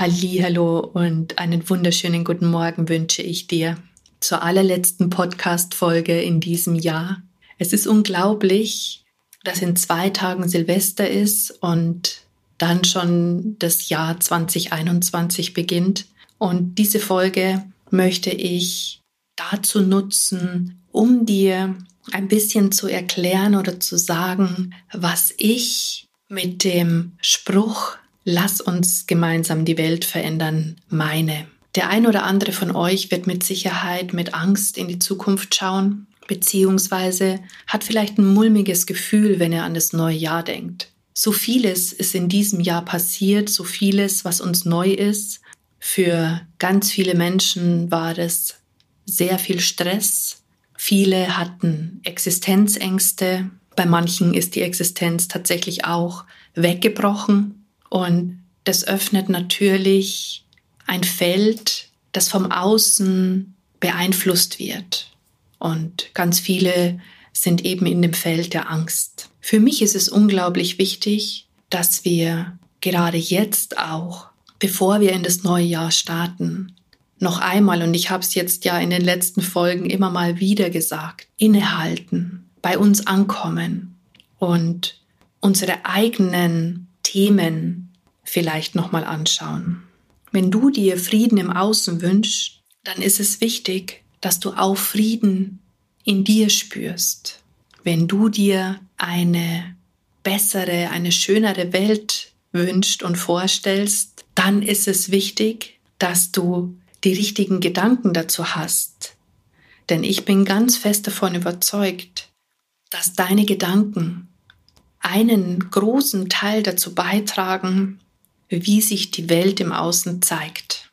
Hallo und einen wunderschönen guten Morgen wünsche ich dir zur allerletzten Podcast Folge in diesem Jahr. Es ist unglaublich, dass in zwei Tagen Silvester ist und dann schon das Jahr 2021 beginnt. Und diese Folge möchte ich dazu nutzen, um dir ein bisschen zu erklären oder zu sagen, was ich mit dem Spruch Lass uns gemeinsam die Welt verändern, meine. Der ein oder andere von euch wird mit Sicherheit mit Angst in die Zukunft schauen, beziehungsweise hat vielleicht ein mulmiges Gefühl, wenn er an das neue Jahr denkt. So vieles ist in diesem Jahr passiert, so vieles, was uns neu ist. Für ganz viele Menschen war es sehr viel Stress. Viele hatten Existenzängste. Bei manchen ist die Existenz tatsächlich auch weggebrochen. Und das öffnet natürlich ein Feld, das vom Außen beeinflusst wird. Und ganz viele sind eben in dem Feld der Angst. Für mich ist es unglaublich wichtig, dass wir gerade jetzt auch, bevor wir in das neue Jahr starten, noch einmal, und ich habe es jetzt ja in den letzten Folgen immer mal wieder gesagt, innehalten, bei uns ankommen und unsere eigenen Themen vielleicht nochmal anschauen. Wenn du dir Frieden im Außen wünschst, dann ist es wichtig, dass du auch Frieden in dir spürst. Wenn du dir eine bessere, eine schönere Welt wünschst und vorstellst, dann ist es wichtig, dass du die richtigen Gedanken dazu hast. Denn ich bin ganz fest davon überzeugt, dass deine Gedanken einen großen Teil dazu beitragen, wie sich die Welt im Außen zeigt.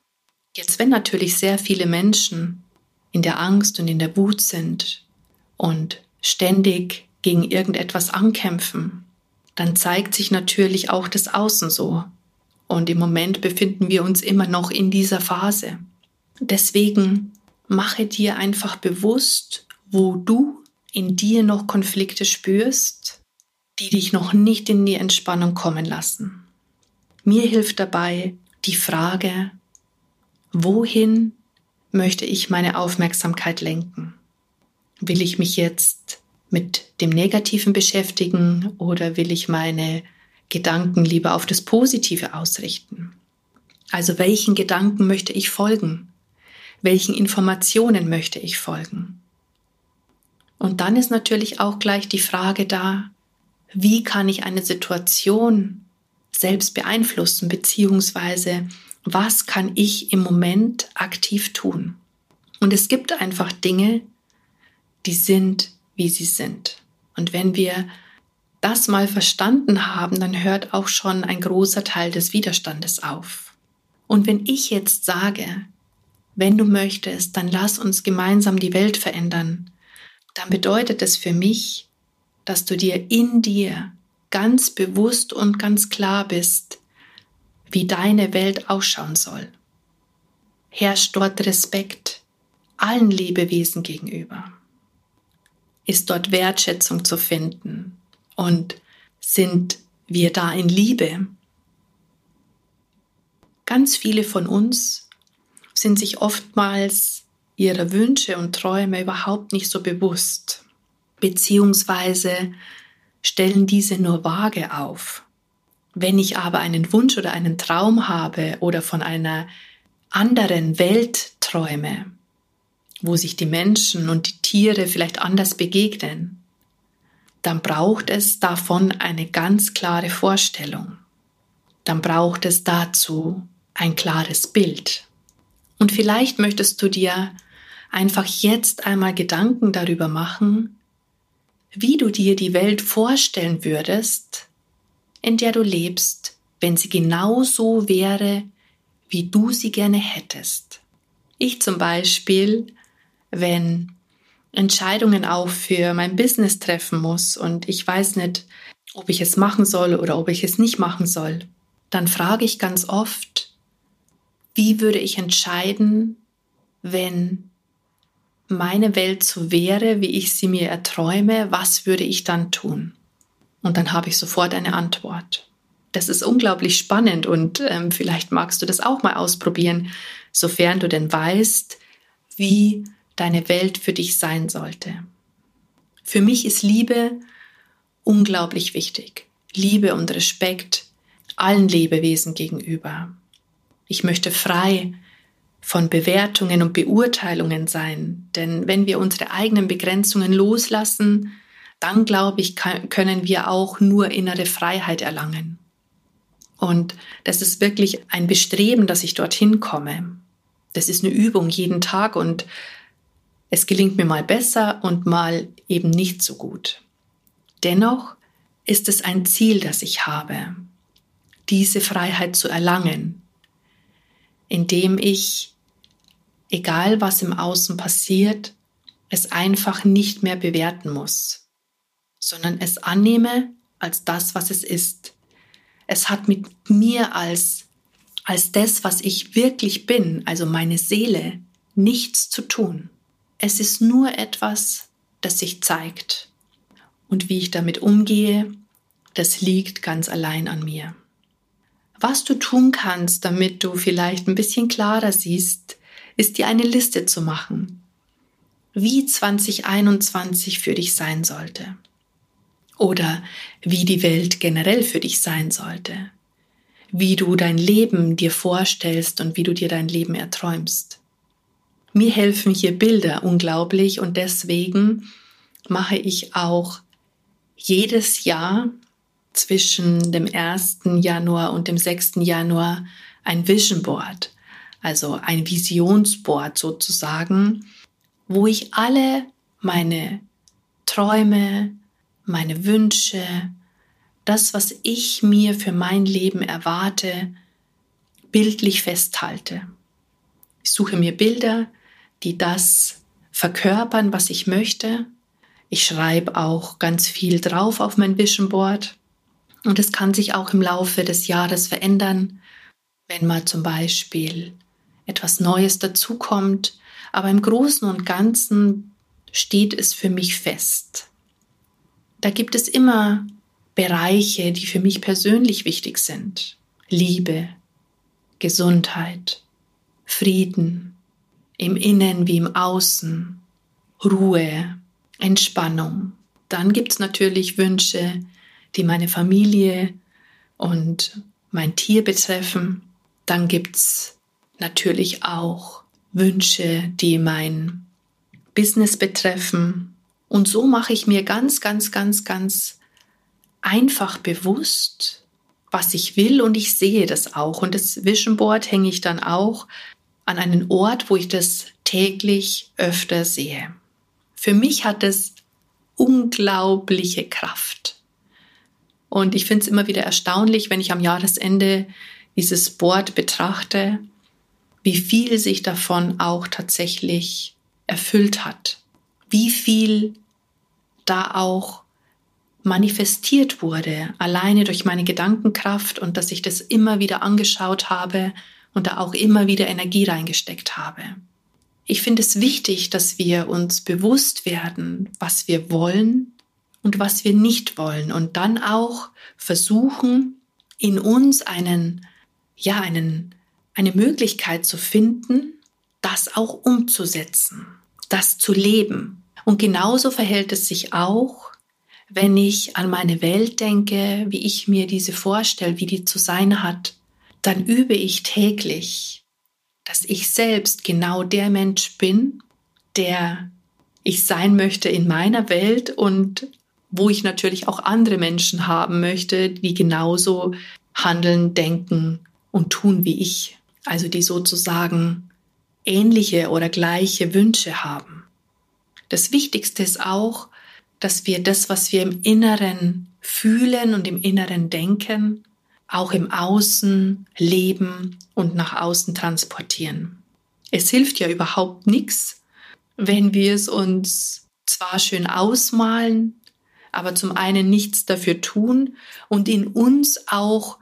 Jetzt, wenn natürlich sehr viele Menschen in der Angst und in der Wut sind und ständig gegen irgendetwas ankämpfen, dann zeigt sich natürlich auch das Außen so. Und im Moment befinden wir uns immer noch in dieser Phase. Deswegen mache dir einfach bewusst, wo du in dir noch Konflikte spürst die dich noch nicht in die Entspannung kommen lassen. Mir hilft dabei die Frage, wohin möchte ich meine Aufmerksamkeit lenken? Will ich mich jetzt mit dem Negativen beschäftigen oder will ich meine Gedanken lieber auf das Positive ausrichten? Also welchen Gedanken möchte ich folgen? Welchen Informationen möchte ich folgen? Und dann ist natürlich auch gleich die Frage da, wie kann ich eine Situation selbst beeinflussen, beziehungsweise was kann ich im Moment aktiv tun. Und es gibt einfach Dinge, die sind, wie sie sind. Und wenn wir das mal verstanden haben, dann hört auch schon ein großer Teil des Widerstandes auf. Und wenn ich jetzt sage, wenn du möchtest, dann lass uns gemeinsam die Welt verändern, dann bedeutet es für mich, dass du dir in dir ganz bewusst und ganz klar bist, wie deine Welt ausschauen soll. Herrscht dort Respekt allen Lebewesen gegenüber? Ist dort Wertschätzung zu finden? Und sind wir da in Liebe? Ganz viele von uns sind sich oftmals ihrer Wünsche und Träume überhaupt nicht so bewusst beziehungsweise stellen diese nur vage auf. Wenn ich aber einen Wunsch oder einen Traum habe oder von einer anderen Welt träume, wo sich die Menschen und die Tiere vielleicht anders begegnen, dann braucht es davon eine ganz klare Vorstellung. Dann braucht es dazu ein klares Bild. Und vielleicht möchtest du dir einfach jetzt einmal Gedanken darüber machen, wie du dir die Welt vorstellen würdest, in der du lebst, wenn sie genau so wäre, wie du sie gerne hättest. Ich zum Beispiel, wenn Entscheidungen auch für mein Business treffen muss und ich weiß nicht, ob ich es machen soll oder ob ich es nicht machen soll, dann frage ich ganz oft, wie würde ich entscheiden, wenn meine Welt so wäre, wie ich sie mir erträume, was würde ich dann tun? Und dann habe ich sofort eine Antwort. Das ist unglaublich spannend und ähm, vielleicht magst du das auch mal ausprobieren, sofern du denn weißt, wie deine Welt für dich sein sollte. Für mich ist Liebe unglaublich wichtig. Liebe und Respekt allen Lebewesen gegenüber. Ich möchte frei von Bewertungen und Beurteilungen sein, denn wenn wir unsere eigenen Begrenzungen loslassen, dann glaube ich, können wir auch nur innere Freiheit erlangen. Und das ist wirklich ein Bestreben, dass ich dorthin komme. Das ist eine Übung jeden Tag und es gelingt mir mal besser und mal eben nicht so gut. Dennoch ist es ein Ziel, das ich habe, diese Freiheit zu erlangen, indem ich, egal was im Außen passiert, es einfach nicht mehr bewerten muss, sondern es annehme als das, was es ist. Es hat mit mir als, als das, was ich wirklich bin, also meine Seele, nichts zu tun. Es ist nur etwas, das sich zeigt. Und wie ich damit umgehe, das liegt ganz allein an mir. Was du tun kannst, damit du vielleicht ein bisschen klarer siehst, ist dir eine Liste zu machen, wie 2021 für dich sein sollte. Oder wie die Welt generell für dich sein sollte. Wie du dein Leben dir vorstellst und wie du dir dein Leben erträumst. Mir helfen hier Bilder unglaublich und deswegen mache ich auch jedes Jahr zwischen dem 1. Januar und dem 6. Januar ein Vision Board, also ein Visionsboard sozusagen, wo ich alle meine Träume, meine Wünsche, das, was ich mir für mein Leben erwarte, bildlich festhalte. Ich suche mir Bilder, die das verkörpern, was ich möchte. Ich schreibe auch ganz viel drauf auf mein Vision Board. Und es kann sich auch im Laufe des Jahres verändern, wenn mal zum Beispiel etwas Neues dazukommt. Aber im Großen und Ganzen steht es für mich fest. Da gibt es immer Bereiche, die für mich persönlich wichtig sind. Liebe, Gesundheit, Frieden, im Innen wie im Außen, Ruhe, Entspannung. Dann gibt es natürlich Wünsche, die meine Familie und mein Tier betreffen. Dann gibt es natürlich auch Wünsche, die mein Business betreffen. Und so mache ich mir ganz, ganz, ganz, ganz einfach bewusst, was ich will und ich sehe das auch. Und das Vision Board hänge ich dann auch an einen Ort, wo ich das täglich öfter sehe. Für mich hat es unglaubliche Kraft. Und ich finde es immer wieder erstaunlich, wenn ich am Jahresende dieses Board betrachte, wie viel sich davon auch tatsächlich erfüllt hat. Wie viel da auch manifestiert wurde, alleine durch meine Gedankenkraft und dass ich das immer wieder angeschaut habe und da auch immer wieder Energie reingesteckt habe. Ich finde es wichtig, dass wir uns bewusst werden, was wir wollen und was wir nicht wollen und dann auch versuchen, in uns einen, ja, einen, eine Möglichkeit zu finden, das auch umzusetzen, das zu leben. Und genauso verhält es sich auch, wenn ich an meine Welt denke, wie ich mir diese vorstelle, wie die zu sein hat, dann übe ich täglich, dass ich selbst genau der Mensch bin, der ich sein möchte in meiner Welt und wo ich natürlich auch andere Menschen haben möchte, die genauso handeln, denken und tun wie ich. Also die sozusagen ähnliche oder gleiche Wünsche haben. Das Wichtigste ist auch, dass wir das, was wir im Inneren fühlen und im Inneren denken, auch im Außen leben und nach außen transportieren. Es hilft ja überhaupt nichts, wenn wir es uns zwar schön ausmalen, aber zum einen nichts dafür tun und in uns auch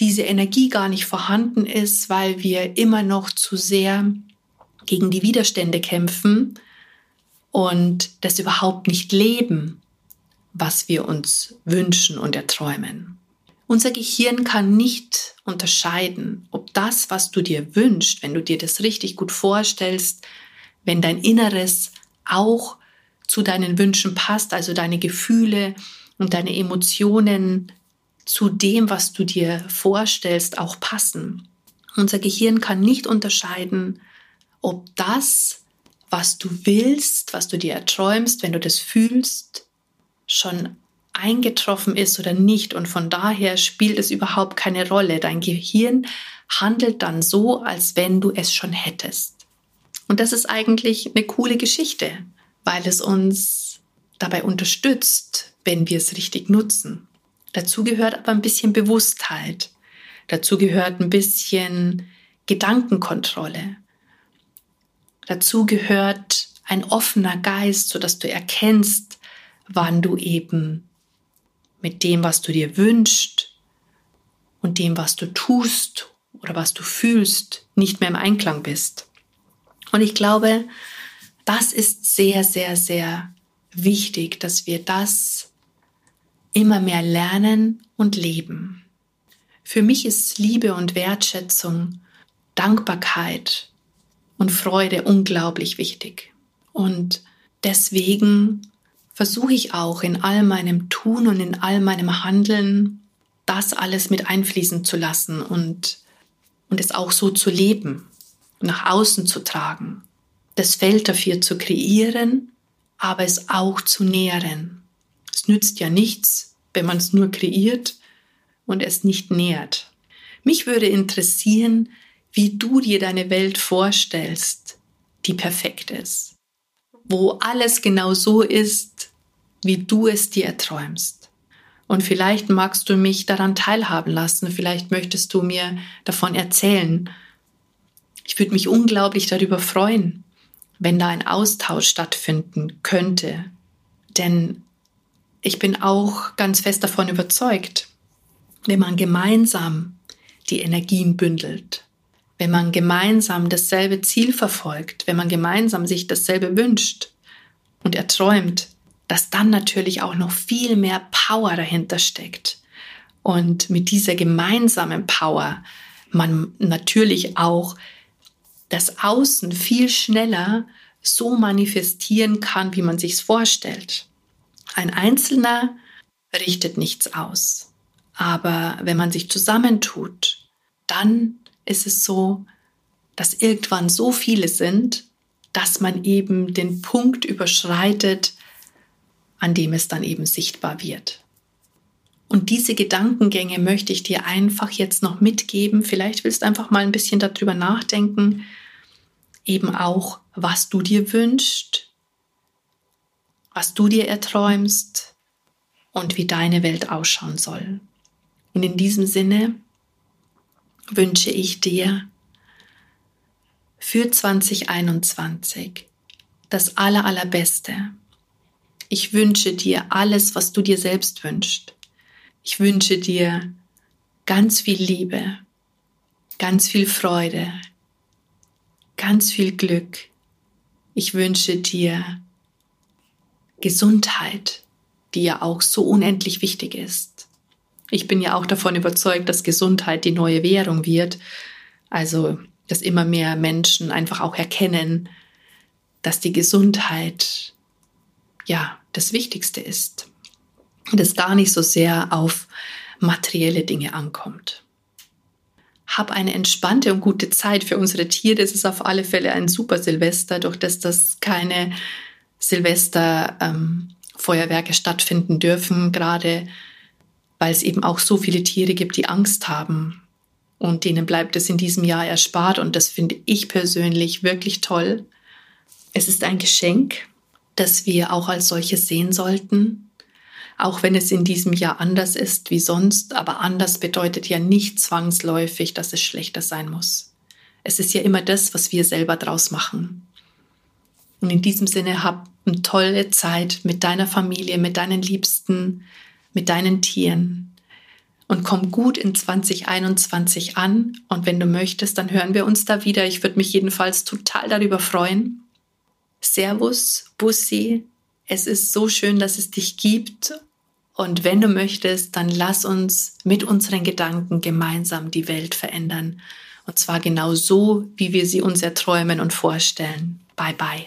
diese Energie gar nicht vorhanden ist, weil wir immer noch zu sehr gegen die Widerstände kämpfen und das überhaupt nicht leben, was wir uns wünschen und erträumen. Unser Gehirn kann nicht unterscheiden, ob das, was du dir wünschst, wenn du dir das richtig gut vorstellst, wenn dein Inneres auch zu deinen Wünschen passt, also deine Gefühle und deine Emotionen zu dem, was du dir vorstellst, auch passen. Unser Gehirn kann nicht unterscheiden, ob das, was du willst, was du dir erträumst, wenn du das fühlst, schon eingetroffen ist oder nicht. Und von daher spielt es überhaupt keine Rolle. Dein Gehirn handelt dann so, als wenn du es schon hättest. Und das ist eigentlich eine coole Geschichte, weil es uns dabei unterstützt, wenn wir es richtig nutzen. Dazu gehört aber ein bisschen Bewusstheit. Dazu gehört ein bisschen Gedankenkontrolle. Dazu gehört ein offener Geist, sodass du erkennst, wann du eben mit dem, was du dir wünschst und dem, was du tust oder was du fühlst, nicht mehr im Einklang bist. Und ich glaube, das ist sehr, sehr, sehr wichtig, dass wir das immer mehr lernen und leben. Für mich ist Liebe und Wertschätzung, Dankbarkeit und Freude unglaublich wichtig. Und deswegen versuche ich auch in all meinem Tun und in all meinem Handeln das alles mit einfließen zu lassen und, und es auch so zu leben, nach außen zu tragen, das Feld dafür zu kreieren, aber es auch zu nähren. Es nützt ja nichts, wenn man es nur kreiert und es nicht nährt. Mich würde interessieren, wie du dir deine Welt vorstellst, die perfekt ist, wo alles genau so ist, wie du es dir erträumst. Und vielleicht magst du mich daran teilhaben lassen, vielleicht möchtest du mir davon erzählen. Ich würde mich unglaublich darüber freuen, wenn da ein Austausch stattfinden könnte. Denn ich bin auch ganz fest davon überzeugt, wenn man gemeinsam die Energien bündelt, wenn man gemeinsam dasselbe Ziel verfolgt, wenn man gemeinsam sich dasselbe wünscht und erträumt, dass dann natürlich auch noch viel mehr Power dahinter steckt. Und mit dieser gemeinsamen Power man natürlich auch das Außen viel schneller so manifestieren kann, wie man sich es vorstellt. Ein Einzelner richtet nichts aus. Aber wenn man sich zusammentut, dann ist es so, dass irgendwann so viele sind, dass man eben den Punkt überschreitet, an dem es dann eben sichtbar wird. Und diese Gedankengänge möchte ich dir einfach jetzt noch mitgeben. Vielleicht willst du einfach mal ein bisschen darüber nachdenken, eben auch, was du dir wünschst, was du dir erträumst und wie deine Welt ausschauen soll. Und in diesem Sinne wünsche ich dir für 2021 das aller, allerbeste ich wünsche dir alles, was du dir selbst wünschst. Ich wünsche dir ganz viel Liebe, ganz viel Freude, ganz viel Glück. Ich wünsche dir Gesundheit, die ja auch so unendlich wichtig ist. Ich bin ja auch davon überzeugt, dass Gesundheit die neue Währung wird. Also, dass immer mehr Menschen einfach auch erkennen, dass die Gesundheit ja das Wichtigste ist und es gar nicht so sehr auf materielle Dinge ankommt. Hab eine entspannte und gute Zeit für unsere Tiere. Es ist auf alle Fälle ein super Silvester, durch das das keine Silvesterfeuerwerke ähm, stattfinden dürfen, gerade weil es eben auch so viele Tiere gibt, die Angst haben. Und denen bleibt es in diesem Jahr erspart. Und das finde ich persönlich wirklich toll. Es ist ein Geschenk, das wir auch als solches sehen sollten, auch wenn es in diesem Jahr anders ist wie sonst, aber anders bedeutet ja nicht zwangsläufig, dass es schlechter sein muss. Es ist ja immer das, was wir selber draus machen. Und in diesem Sinne hab eine tolle Zeit mit deiner Familie, mit deinen Liebsten, mit deinen Tieren und komm gut in 2021 an. Und wenn du möchtest, dann hören wir uns da wieder. Ich würde mich jedenfalls total darüber freuen. Servus, Bussi. Es ist so schön, dass es dich gibt. Und wenn du möchtest, dann lass uns mit unseren Gedanken gemeinsam die Welt verändern. Und zwar genau so, wie wir sie uns erträumen und vorstellen. Bye bye.